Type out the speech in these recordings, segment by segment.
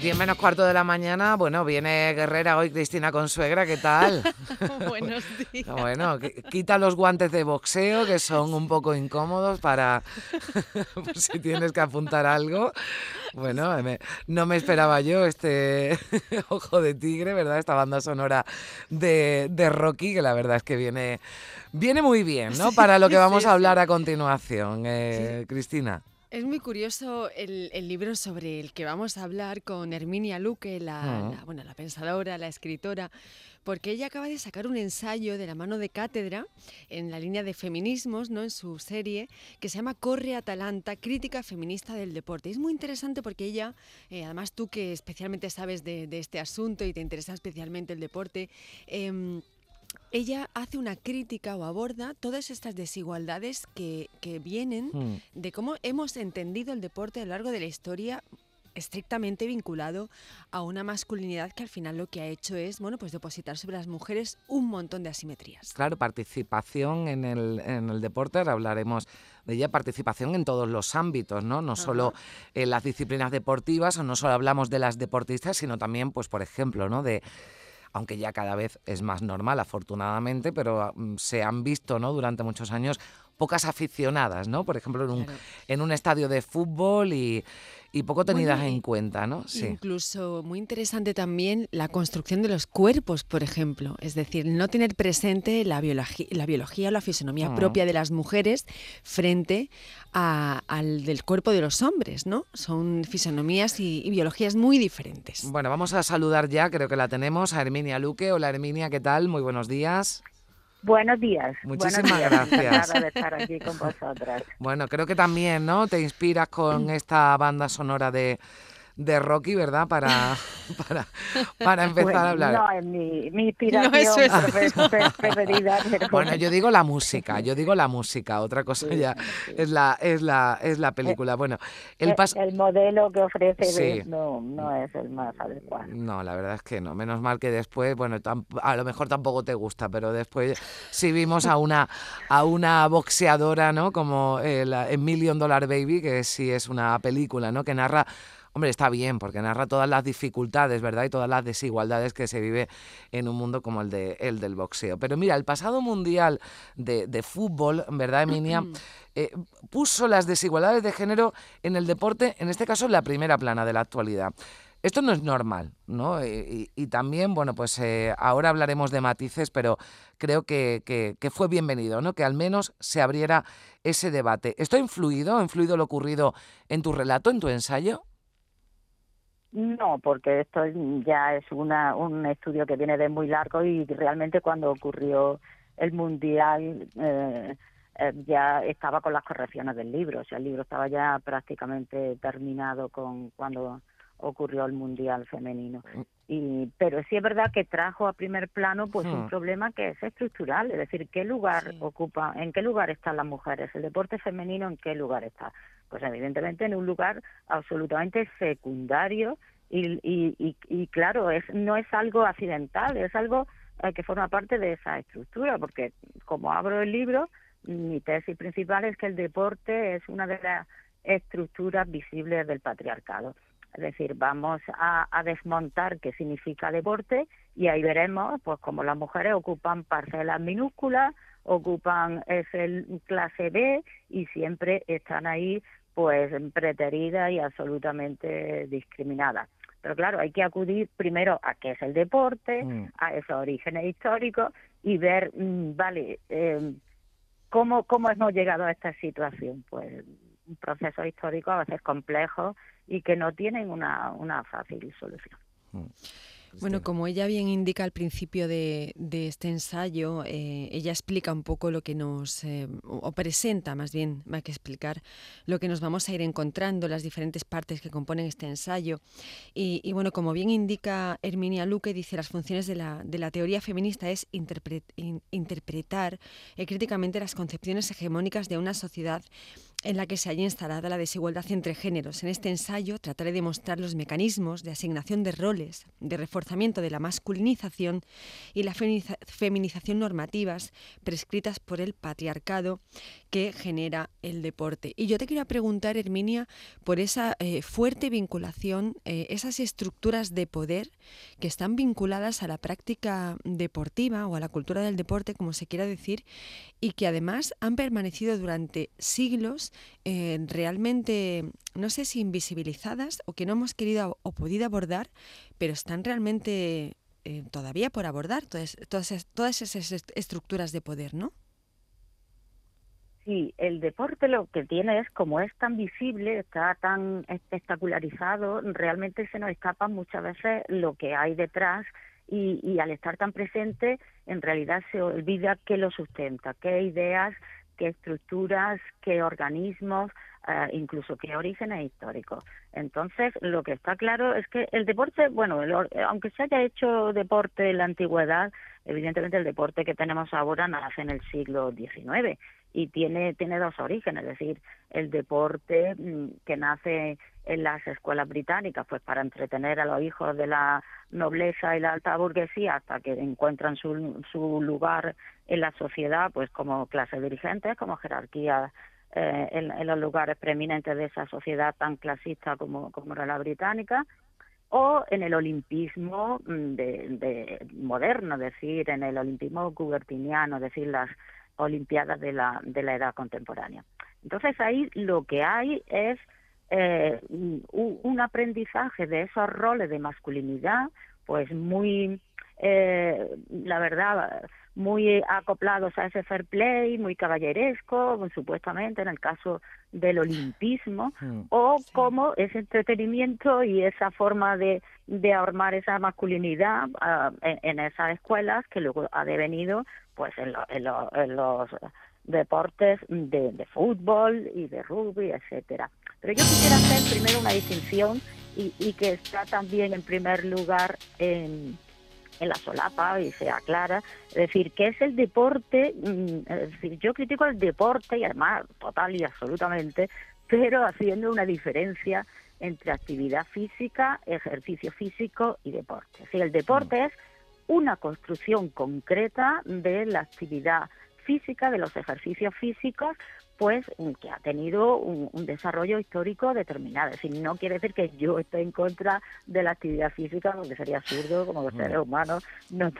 Diez menos cuarto de la mañana, bueno, viene Guerrera hoy Cristina Consuegra, ¿qué tal? Buenos días. Bueno, quita los guantes de boxeo que son un poco incómodos para si tienes que apuntar algo. Bueno, no me esperaba yo este ojo de tigre, ¿verdad? Esta banda sonora de, Rocky, que la verdad es que viene, viene muy bien, ¿no? Para lo que vamos a hablar a continuación, eh, Cristina. Es muy curioso el, libro sobre el que vamos a hablar con Herminia Luque, la, bueno, la pensadora, la escritora, porque ella acaba de sacar un ensayo de la mano de cátedra en la línea de feminismos, ¿no? en su serie, que se llama Corre Atalanta, crítica feminista del deporte. Es muy interesante porque ella, eh, además tú que especialmente sabes de, este asunto y te interesa especialmente el deporte, em, ella hace una crítica o aborda todas estas desigualdades que, vienen hmm. de cómo hemos entendido el deporte a lo largo de la historia estrictamente vinculado a una masculinidad que al final lo que ha hecho es bueno pues depositar sobre las mujeres un montón de asimetrías. Claro, participación en el, en el deporte, ahora hablaremos de ella, participación en todos los ámbitos, ¿no? No solo en las disciplinas deportivas, o no solo hablamos de las deportistas, sino también, pues, por ejemplo, ¿no? de aunque ya cada vez es más normal, afortunadamente, pero mm, se han visto ¿no? durante muchos años pocas aficionadas, ¿no? Por ejemplo, en un, en un estadio de fútbol y, y poco tenidas en cuenta, ¿no? Sí. Incluso muy interesante también la construcción de los cuerpos, por ejemplo. Es decir, no tener presente la, biología, la biología o la fisonomía mm. propia de las mujeres frente al del cuerpo de los hombres, ¿no? Son fisonomías y, y, biologías muy diferentes. Bueno, vamos a saludar ya, creo que la tenemos, a Herminia Luque. Hola Herminia, ¿qué tal? Muy buenos días. Buenos días. Muchísimas gracias. de estar aquí con vosotras. Bueno, creo que también, ¿no? Te inspiras con esta banda sonora de de Rocky, ¿verdad? Para, para, para empezar a hablar. No, es mi, mi inspiración preferida. Bueno, yo digo la música, yo digo la música, otra cosa ya es la, es la, es la película. Bueno, el, el modelo que ofrece no, no es el más adecuado. No, la verdad es que no. Menos mal que después, bueno, a lo mejor tampoco te gusta, pero después sí vimos a una, a una boxeadora, ¿no? Como el, el Million Dollar Baby, que sí es una película, ¿no? Que narra Hombre, está bien, porque narra todas las dificultades, ¿verdad? Y todas las desigualdades que se vive en un mundo como el, de, el del boxeo. Pero mira, el pasado mundial de, fútbol, ¿verdad, Emilia? Eh, puso las desigualdades de género en el deporte, en este caso en la primera plana de la actualidad. Esto no es normal, ¿no? Y, también, bueno, pues eh, ahora hablaremos de matices, pero creo que, que, fue bienvenido, ¿no? Que al menos se abriera ese debate. ¿Esto ha influido, ha influido lo ocurrido en tu relato, en tu ensayo? No, porque esto ya es una, un estudio que viene de muy largo y realmente cuando ocurrió el Mundial eh, eh, ya estaba con las correcciones del libro, o sea, el libro estaba ya prácticamente terminado con cuando ocurrió el Mundial femenino. Mm. Y, pero sí es verdad que trajo a primer plano pues un hmm. problema que es estructural, es decir, qué lugar ocupa, en qué lugar están las mujeres, el deporte femenino en qué lugar está. Pues evidentemente en un lugar absolutamente secundario y, y, y, claro, es, no es algo accidental, es algo eh, que forma parte de esa estructura, porque como abro el libro, mi tesis principal es que el deporte es una de las estructuras visibles del patriarcado. Es decir, vamos a, desmontar qué significa deporte y ahí veremos pues como las mujeres ocupan parcelas minúsculas, ocupan ese clase B y siempre están ahí pues preteridas y absolutamente discriminadas. Pero claro, hay que acudir primero a qué es el deporte, mm. a esos orígenes históricos y ver, mm, vale, eh, ¿cómo, ¿cómo hemos llegado a esta situación? Pues un proceso histórico a veces complejo y que no tienen una, una fácil solución. Mm. Bueno, como ella bien indica al principio de, este ensayo, eh, ella explica un poco lo que nos, eh, o presenta más bien, más que explicar, lo que nos vamos a ir encontrando, las diferentes partes que componen este ensayo. Y, bueno, como bien indica Herminia Luque, dice, las funciones de la, de la teoría feminista es interpretar eh, críticamente las concepciones hegemónicas de una sociedad en la que se haya instalada la desigualdad entre géneros. En este ensayo trataré de mostrar los mecanismos de asignación de roles, de reforzamiento de la masculinización y la feminización normativas prescritas por el patriarcado que genera el deporte. Y yo te quería preguntar, Herminia, por esa eh, fuerte vinculación, eh, esas estructuras de poder que están vinculadas a la práctica deportiva o a la cultura del deporte, como se quiera decir, y que además han permanecido durante siglos eh, realmente, no sé si invisibilizadas o que no hemos querido o podido abordar, pero están realmente todavía por abordar todas, todas, todas esas estructuras de poder, ¿no? Sí, el deporte lo que tiene es, como es tan visible, está tan espectacularizado, realmente se nos escapa muchas veces lo que hay detrás y, y al estar tan presente, en realidad se olvida qué lo sustenta, qué ideas, qué estructuras, qué organismos, eh, incluso qué orígenes históricos. Entonces, lo que está claro es que el deporte, bueno, aunque se haya hecho deporte en la antigüedad, evidentemente el deporte que tenemos ahora nace en el siglo XIX y tiene, tiene dos orígenes, es decir, el deporte mm, que nace en las escuelas británicas, pues para entretener a los hijos de la nobleza y la alta burguesía hasta que encuentran su, su lugar en la sociedad, pues como clase dirigentes, como jerarquía eh, en, los lugares preeminentes de esa sociedad tan clasista como, como era la británica, o en el olimpismo mm, de, de moderno, es decir, en el olimpismo cubertiniano, es decir, las Olimpiadas de la, de la edad contemporánea. Entonces ahí lo que hay es eh, un, aprendizaje de esos roles de masculinidad, pues muy, eh, la verdad, muy acoplados a ese fair play, muy caballeresco, supuestamente en el caso del olimpismo, hmm. o como ese entretenimiento y esa forma de, de armar esa masculinidad ah, en, en, esas escuelas que luego ha devenido pues en, en, los deportes de, de, fútbol y de rugby, etcétera. Pero yo quisiera hacer primero una distinción y, y que está también en primer lugar en, en la solapa y se aclara, es decir, que es el deporte, mm, es decir, yo critico el deporte y además total y absolutamente, pero haciendo una diferencia entre actividad física, ejercicio físico y deporte. Es decir, el deporte mm. es una construcción concreta de la actividad física, de los ejercicios físicos, pues que ha tenido un, desarrollo histórico determinado. Es decir, no quiere decir que yo esté en contra de la actividad física, porque sería absurdo, como los mm. seres humanos no,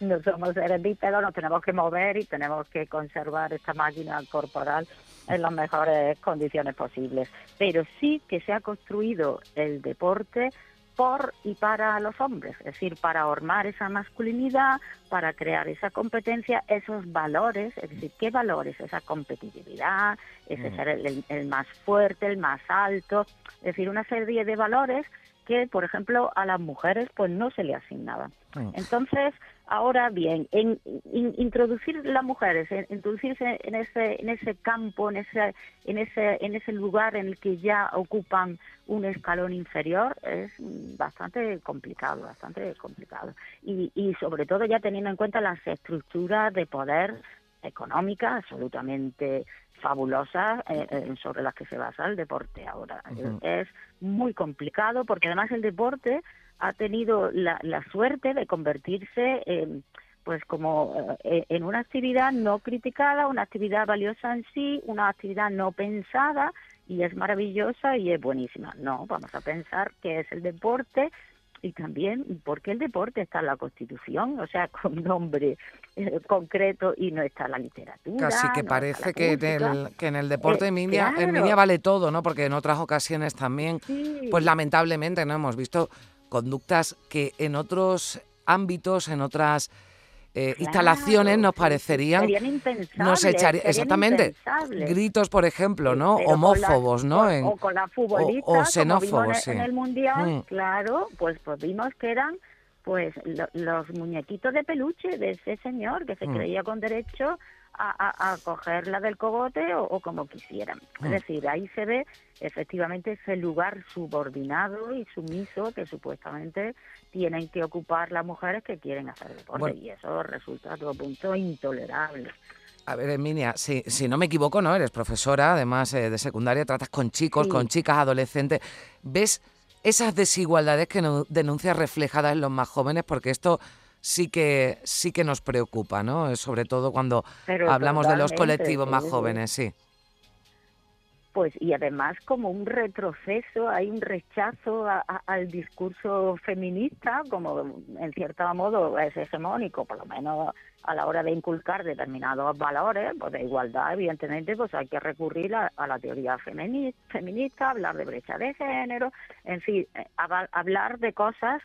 no somos seres bípedos, nos tenemos que mover y tenemos que conservar esta máquina corporal en las mejores condiciones posibles. Pero sí que se ha construido el deporte por y para los hombres, es decir, para formar esa masculinidad, para crear esa competencia, esos valores, es decir, ¿qué valores? Esa competitividad, ese mm. ser el, más fuerte, el más alto, es decir, una serie de valores que, por ejemplo, a las mujeres pues no se le asignaban. Entonces, ahora bien, en, introducir las mujeres, introducirse en ese en ese campo, en ese en ese en ese lugar en el que ya ocupan un escalón inferior es bastante complicado, bastante complicado. Y, y sobre todo ya teniendo en cuenta las estructuras de poder económicas absolutamente fabulosas eh, eh, sobre las que se basa el deporte ahora. Es muy complicado porque además el deporte ha tenido la, la suerte de convertirse en pues como eh, en una actividad no criticada, una actividad valiosa en sí, una actividad no pensada y es maravillosa y es buenísima. No, vamos a pensar que es el deporte y también porque el deporte está en la Constitución, o sea, con nombre eh, concreto y no está en la literatura. Casi que parece que, en el, que en el deporte eh, Emilia, Emilia vale todo, ¿no? Porque en otras ocasiones también, pues lamentablemente, ¿no? Hemos visto conductas que en otros ámbitos, en otras eh, instalaciones nos parecerían nos echaría exactamente gritos por ejemplo no homófobos no o, con la futbolista o, xenófobos en el mundial mm. claro pues, pues vimos que eran pues los muñequitos de peluche de ese señor que se mm. creía con derecho a, a, cogerla del cogote o, como quisieran. Es mm. decir, ahí se ve efectivamente ese lugar subordinado y sumiso que supuestamente tienen que ocupar las mujeres que quieren hacer deporte y eso resulta a todo punto intolerable. A ver, Emilia, si, si no me equivoco, ¿no? Eres profesora, además eh, de secundaria, tratas con chicos, con chicas, adolescentes. ¿Ves esas desigualdades que no, denuncias reflejadas en los más jóvenes? Porque esto sí que sí que nos preocupa, ¿no? Sobre todo cuando hablamos de los colectivos más jóvenes, sí. Pues y además como un retroceso, hay un rechazo al discurso feminista, como en cierto modo es hegemónico, por lo menos a la hora de inculcar determinados valores, pues de igualdad, evidentemente, pues hay que recurrir a, la teoría feminista, feminista, hablar de brecha de género, en fin, eh, hablar de cosas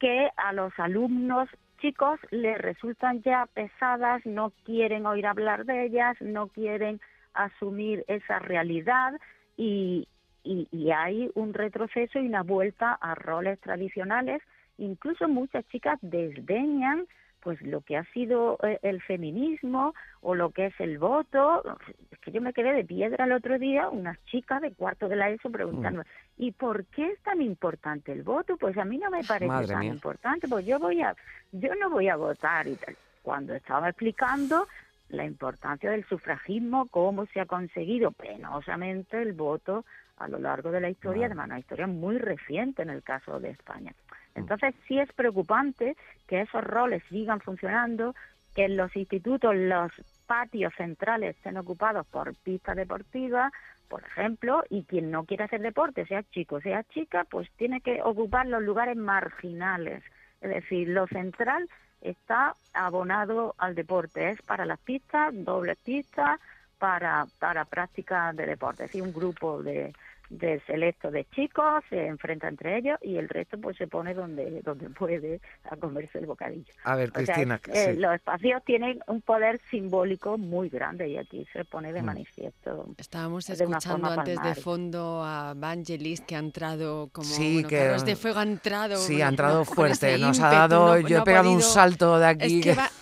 que a los alumnos chicos les resultan ya pesadas, no quieren oír hablar de ellas, no quieren asumir esa realidad y, y, hay un retroceso y una vuelta a roles tradicionales. Incluso muchas chicas desdeñan pues lo que ha sido eh, el feminismo o lo que es el voto. Es que yo me quedé de piedra el otro día, unas chicas de cuarto de la ESO preguntando, ¿y por qué es tan importante el voto? Pues a mí no me parece tan importante, pues yo voy a, yo no voy a votar y tal. Cuando estaba explicando la importancia del sufragismo, cómo se ha conseguido penosamente el voto a lo largo de la historia, además una historia muy reciente en el caso de España. Mm. Entonces sí es preocupante que esos roles sigan funcionando, que en los institutos los patios centrales estén ocupados por pistas deportivas, por ejemplo, y quien no quiere hacer deporte, sea chico, sea chica, pues tiene que ocupar los lugares marginales. Es decir, lo central está abonado al deporte, es para las pistas, dobles pistas, para, para prácticas de deporte, es decir, un grupo de, de selecto de chicos, se enfrenta entre ellos y el resto pues se pone donde, donde puede a comerse el bocadillo. A ver, Cristina. Eh, los espacios tienen un poder simbólico muy grande y aquí se pone de mm. manifiesto. Estábamos escuchando antes de fondo a Vangelis que ha entrado como sí, que, de fuego ha entrado. Sí, ha entrado fuerte, nos ha dado, yo he pegado un salto de aquí. Es que Vangelis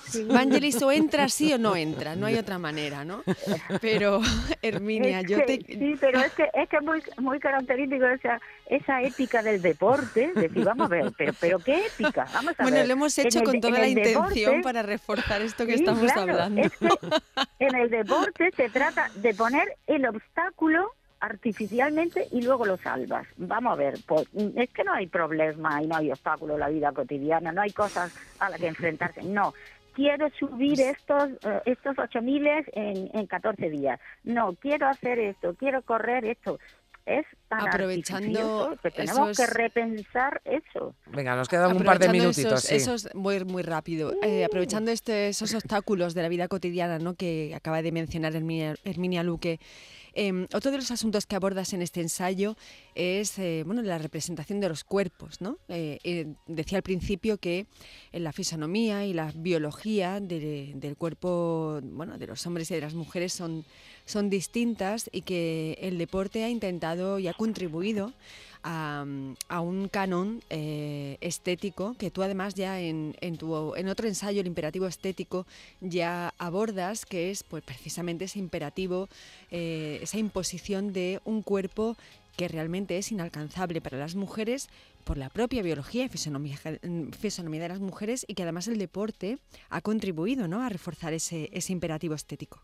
o entra sí o no entra, no hay otra manera, ¿no? Pero Herminia, yo te... Sí, pero es que es que muy muy característico esa, esa ética del deporte, decir, vamos a ver, pero, pero ¿qué ética? Vamos a bueno, lo hemos hecho con toda la intención para reforzar esto que estamos hablando. en el deporte se trata de poner el obstáculo artificialmente y luego lo salvas. Vamos a ver, pues, es que no hay problema y no hay obstáculo en la vida cotidiana, no hay cosas a las que enfrentarse, no. Quiero subir estos uh, estos ocho miles en, en 14 días. No, quiero hacer esto, quiero correr esto es aprovechando que tenemos que repensar eso. Venga, nos quedan un par de minutitos. Esos, muy, muy rápido. Eh, aprovechando este, esos obstáculos de la vida cotidiana ¿no? que acaba de mencionar Herminia Luque. Em, otro de los asuntos que abordas en este ensayo es eh, bueno, la representación de los cuerpos. Eh, eh, decía al principio que en la fisonomía y la biología del cuerpo bueno, de los hombres y de las mujeres son distintas y que el deporte ha intentado y ha contribuido a, un canon eh, estético que tú además ya en, en, tu, otro ensayo, el imperativo estético, ya abordas, que es pues, precisamente ese imperativo, eh, esa imposición de un cuerpo que realmente es inalcanzable para las mujeres por la propia biología y fisonomía, fisonomía de las mujeres y que además el deporte ha contribuido ¿no? a reforzar ese, ese imperativo estético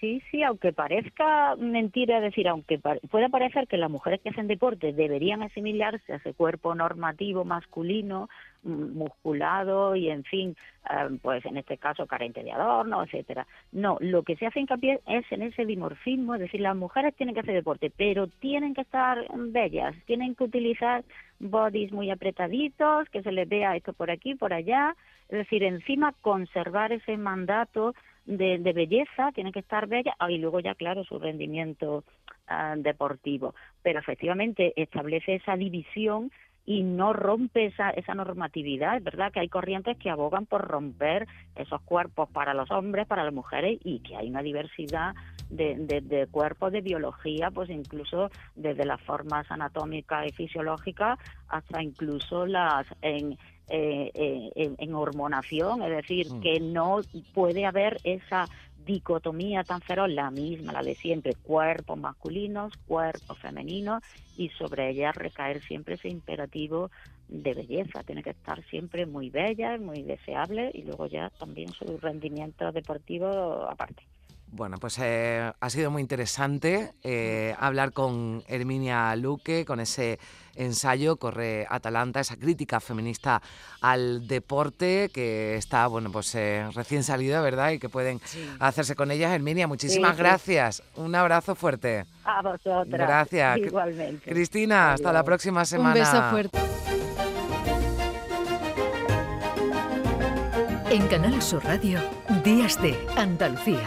sí, sí, aunque parezca mentira, decir, aunque pueda parecer que las mujeres que hacen deporte deberían asimilarse a ese cuerpo normativo masculino, musculado y, en fin, eh, pues en este caso carente de adorno, etcétera. No, lo que se hace hincapié es en ese dimorfismo, es decir, las mujeres tienen que hacer deporte, pero tienen que estar bellas, tienen que utilizar bodies muy apretaditos, que se les vea esto por aquí, por allá, es decir, encima conservar ese mandato de, belleza, tiene que estar bella, y luego ya, claro, su rendimiento ah, deportivo. Pero efectivamente establece esa división y no rompe esa, esa normatividad. Es verdad que hay corrientes que abogan por romper esos cuerpos para los hombres, para las mujeres y que hay una diversidad de, de, cuerpos, de biología, pues incluso desde las formas anatómicas y fisiológicas hasta incluso las en, eh, eh, en, hormonación, es decir, mm. que no puede haber esa dicotomía tan feroz, la misma, la de siempre, cuerpos masculinos, cuerpos femeninos, y sobre ella recaer siempre ese imperativo de belleza, tiene que estar siempre muy bella, muy deseable, y luego ya también su rendimiento deportivo aparte. Bueno, pues eh, ha sido muy interesante eh, hablar con Herminia Luque, con ese ensayo Corre Atalanta, esa crítica feminista al deporte que está, bueno, pues eh, recién salida, ¿verdad? Y que pueden hacerse con ella. Herminia, muchísimas gracias. Un abrazo fuerte. A vosotras. Gracias. Igualmente. Cristina, hasta la próxima semana. Un beso fuerte. En Canal Sur Radio, Días de Andalucía